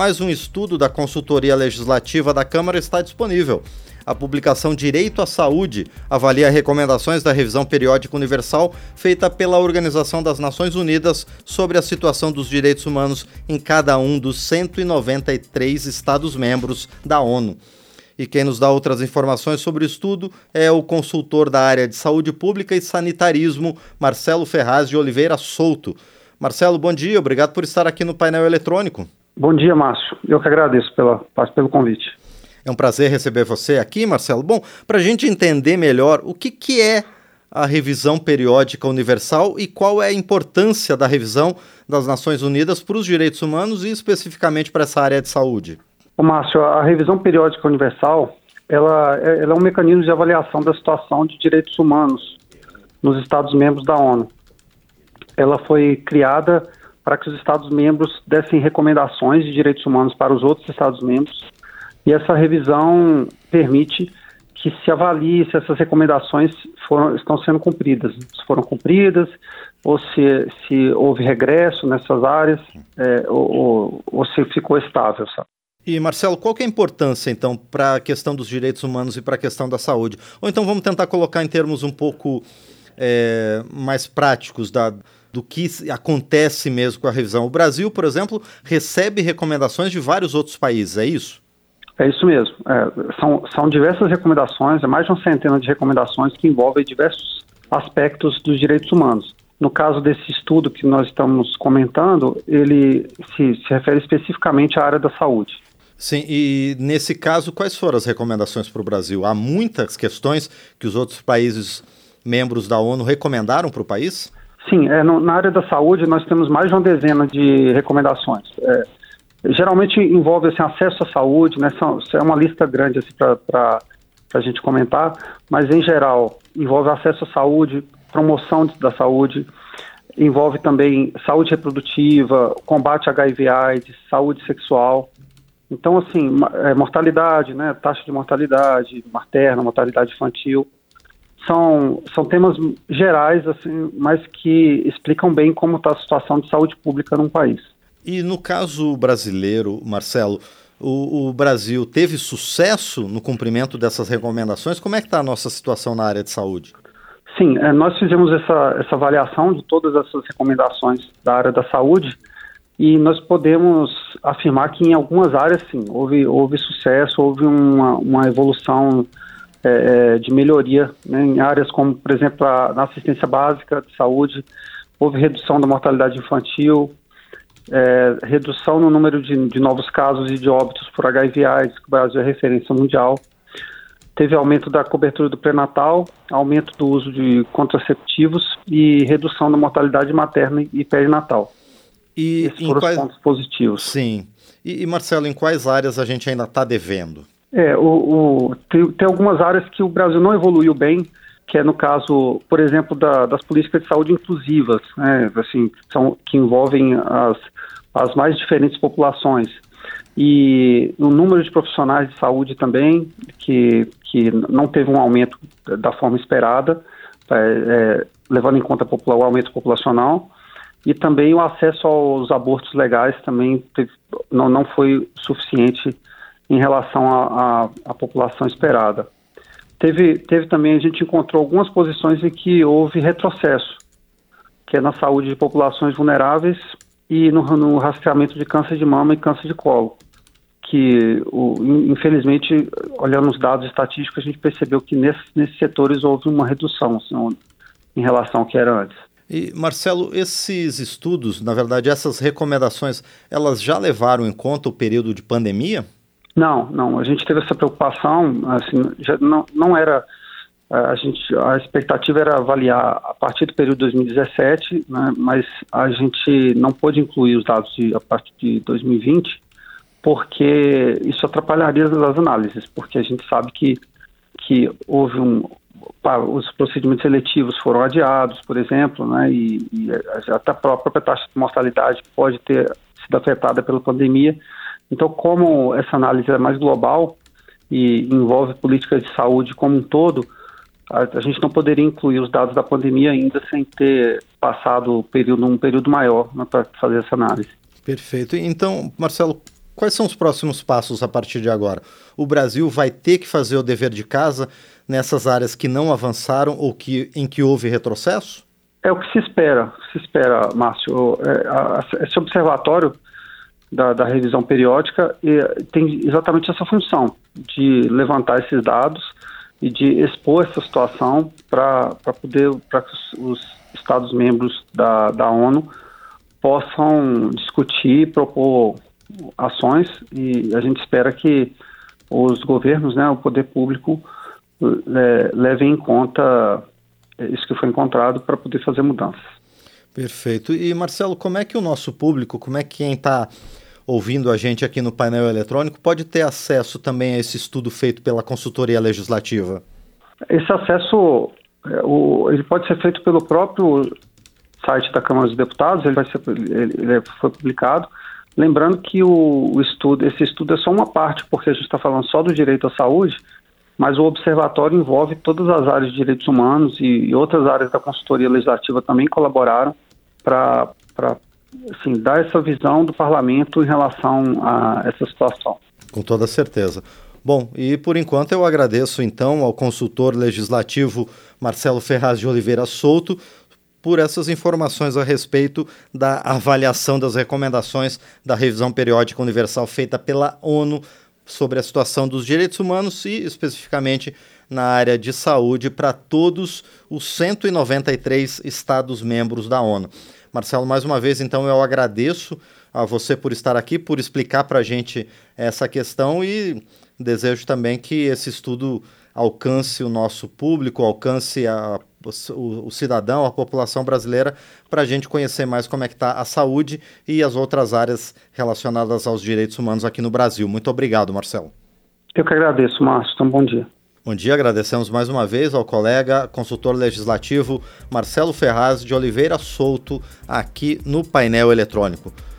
mais um estudo da consultoria legislativa da Câmara está disponível. A publicação Direito à Saúde avalia recomendações da revisão periódica universal feita pela Organização das Nações Unidas sobre a situação dos direitos humanos em cada um dos 193 Estados-membros da ONU. E quem nos dá outras informações sobre o estudo é o consultor da área de saúde pública e sanitarismo, Marcelo Ferraz de Oliveira Souto. Marcelo, bom dia, obrigado por estar aqui no painel eletrônico. Bom dia, Márcio. Eu que agradeço pela, pelo convite. É um prazer receber você aqui, Marcelo. Bom, para a gente entender melhor o que, que é a revisão periódica universal e qual é a importância da revisão das Nações Unidas para os direitos humanos e especificamente para essa área de saúde. Ô, Márcio, a revisão periódica universal ela, é, ela é um mecanismo de avaliação da situação de direitos humanos nos Estados-membros da ONU. Ela foi criada para que os Estados-membros dessem recomendações de direitos humanos para os outros Estados-membros e essa revisão permite que se avalie se essas recomendações foram, estão sendo cumpridas, se foram cumpridas ou se, se houve regresso nessas áreas é, ou, ou, ou se ficou estável. Sabe? E Marcelo, qual é a importância então para a questão dos direitos humanos e para a questão da saúde? Ou então vamos tentar colocar em termos um pouco é, mais práticos da, do que acontece mesmo com a revisão. O Brasil, por exemplo, recebe recomendações de vários outros países, é isso? É isso mesmo. É, são, são diversas recomendações, é mais de uma centena de recomendações que envolvem diversos aspectos dos direitos humanos. No caso desse estudo que nós estamos comentando, ele se, se refere especificamente à área da saúde. Sim, e nesse caso, quais foram as recomendações para o Brasil? Há muitas questões que os outros países membros da ONU recomendaram para o país? Sim, é, no, na área da saúde nós temos mais de uma dezena de recomendações. É, geralmente envolve assim, acesso à saúde, né? São, é uma lista grande assim, para a gente comentar, mas em geral envolve acesso à saúde, promoção da saúde, envolve também saúde reprodutiva, combate a HIV/AIDS, saúde sexual. Então, assim, é, mortalidade, né, taxa de mortalidade materna, mortalidade infantil, são, são temas gerais, assim, mas que explicam bem como está a situação de saúde pública num país. E no caso brasileiro, Marcelo, o, o Brasil teve sucesso no cumprimento dessas recomendações? Como é que está a nossa situação na área de saúde? Sim, é, nós fizemos essa, essa avaliação de todas essas recomendações da área da saúde e nós podemos afirmar que em algumas áreas, sim, houve, houve sucesso, houve uma, uma evolução é, é, de melhoria né, em áreas como, por exemplo, a, na assistência básica de saúde, houve redução da mortalidade infantil, é, redução no número de, de, novos casos e de óbitos por HIV/AIDS, que o Brasil é referência mundial. Teve aumento da cobertura do pré-natal, aumento do uso de contraceptivos e redução da mortalidade materna e perinatal. E Esses foram quais... os pontos positivos. Sim. E, e, Marcelo, em quais áreas a gente ainda está devendo? É, o, o tem, tem, algumas áreas que o Brasil não evoluiu bem, que é no caso, por exemplo, da, das políticas de saúde inclusivas, né, assim, são, que envolvem as, as mais diferentes populações. E o número de profissionais de saúde também, que, que não teve um aumento da forma esperada, é, é, levando em conta o aumento populacional e também o acesso aos abortos legais também teve, não, não foi suficiente em relação à população esperada. Teve, teve também, a gente encontrou algumas posições em que houve retrocesso, que é na saúde de populações vulneráveis e no, no rastreamento de câncer de mama e câncer de colo, que o, infelizmente, olhando os dados estatísticos, a gente percebeu que nesses, nesses setores houve uma redução assim, em relação ao que era antes. E Marcelo, esses estudos, na verdade, essas recomendações, elas já levaram em conta o período de pandemia? Não, não. A gente teve essa preocupação, assim, já não, não era a gente a expectativa era avaliar a partir do período de 2017, né, mas a gente não pôde incluir os dados de, a partir de 2020 porque isso atrapalharia as análises, porque a gente sabe que que houve um, os procedimentos seletivos foram adiados, por exemplo, né, e, e até a própria taxa de mortalidade pode ter sido afetada pela pandemia. Então, como essa análise é mais global e envolve políticas de saúde como um todo, a, a gente não poderia incluir os dados da pandemia ainda sem ter passado período, um período maior né, para fazer essa análise. Perfeito. Então, Marcelo, quais são os próximos passos a partir de agora? O Brasil vai ter que fazer o dever de casa nessas áreas que não avançaram ou que, em que houve retrocesso? É o que se espera, se espera, Márcio. É, esse observatório da, da, revisão periódica tem exatamente essa função de levantar esses dados e de expor essa situação para poder para que os, os Estados membros da, da ONU possam discutir, propor ações e a gente espera que os governos, né, o poder público le, levem em conta isso que foi encontrado para poder fazer mudanças. Perfeito. E Marcelo, como é que o nosso público, como é que quem está ouvindo a gente aqui no painel eletrônico pode ter acesso também a esse estudo feito pela consultoria legislativa? Esse acesso é, ele pode ser feito pelo próprio site da Câmara dos Deputados, ele, vai ser, ele, foi publicado. Lembrando que o, o, estudo, esse estudo é só uma parte, porque a gente está falando só do direito à saúde, mas o observatório envolve todas as áreas de direitos humanos e, e outras áreas da consultoria legislativa também colaboraram para assim, dar essa visão do parlamento em relação a essa situação. Com toda certeza. Bom, e por enquanto eu agradeço então ao consultor legislativo Marcelo Ferraz de Oliveira Souto por essas informações a respeito da avaliação das recomendações da revisão periódica universal feita pela ONU sobre a situação dos direitos humanos e especificamente na área de saúde para todos os 193 estados membros da ONU. Marcelo, mais uma vez, então eu agradeço a você por estar aqui, por explicar para a gente essa questão e desejo também que esse estudo alcance o nosso público, alcance a, o, o, cidadão, a população brasileira, para a gente conhecer mais como é que está a saúde e as outras áreas relacionadas aos direitos humanos aqui no Brasil. Muito obrigado, Marcelo. Eu que agradeço, Márcio. Então, bom dia. Bom dia, agradecemos mais uma vez ao colega consultor legislativo Marcelo Ferraz de Oliveira Souto, aqui no painel eletrônico.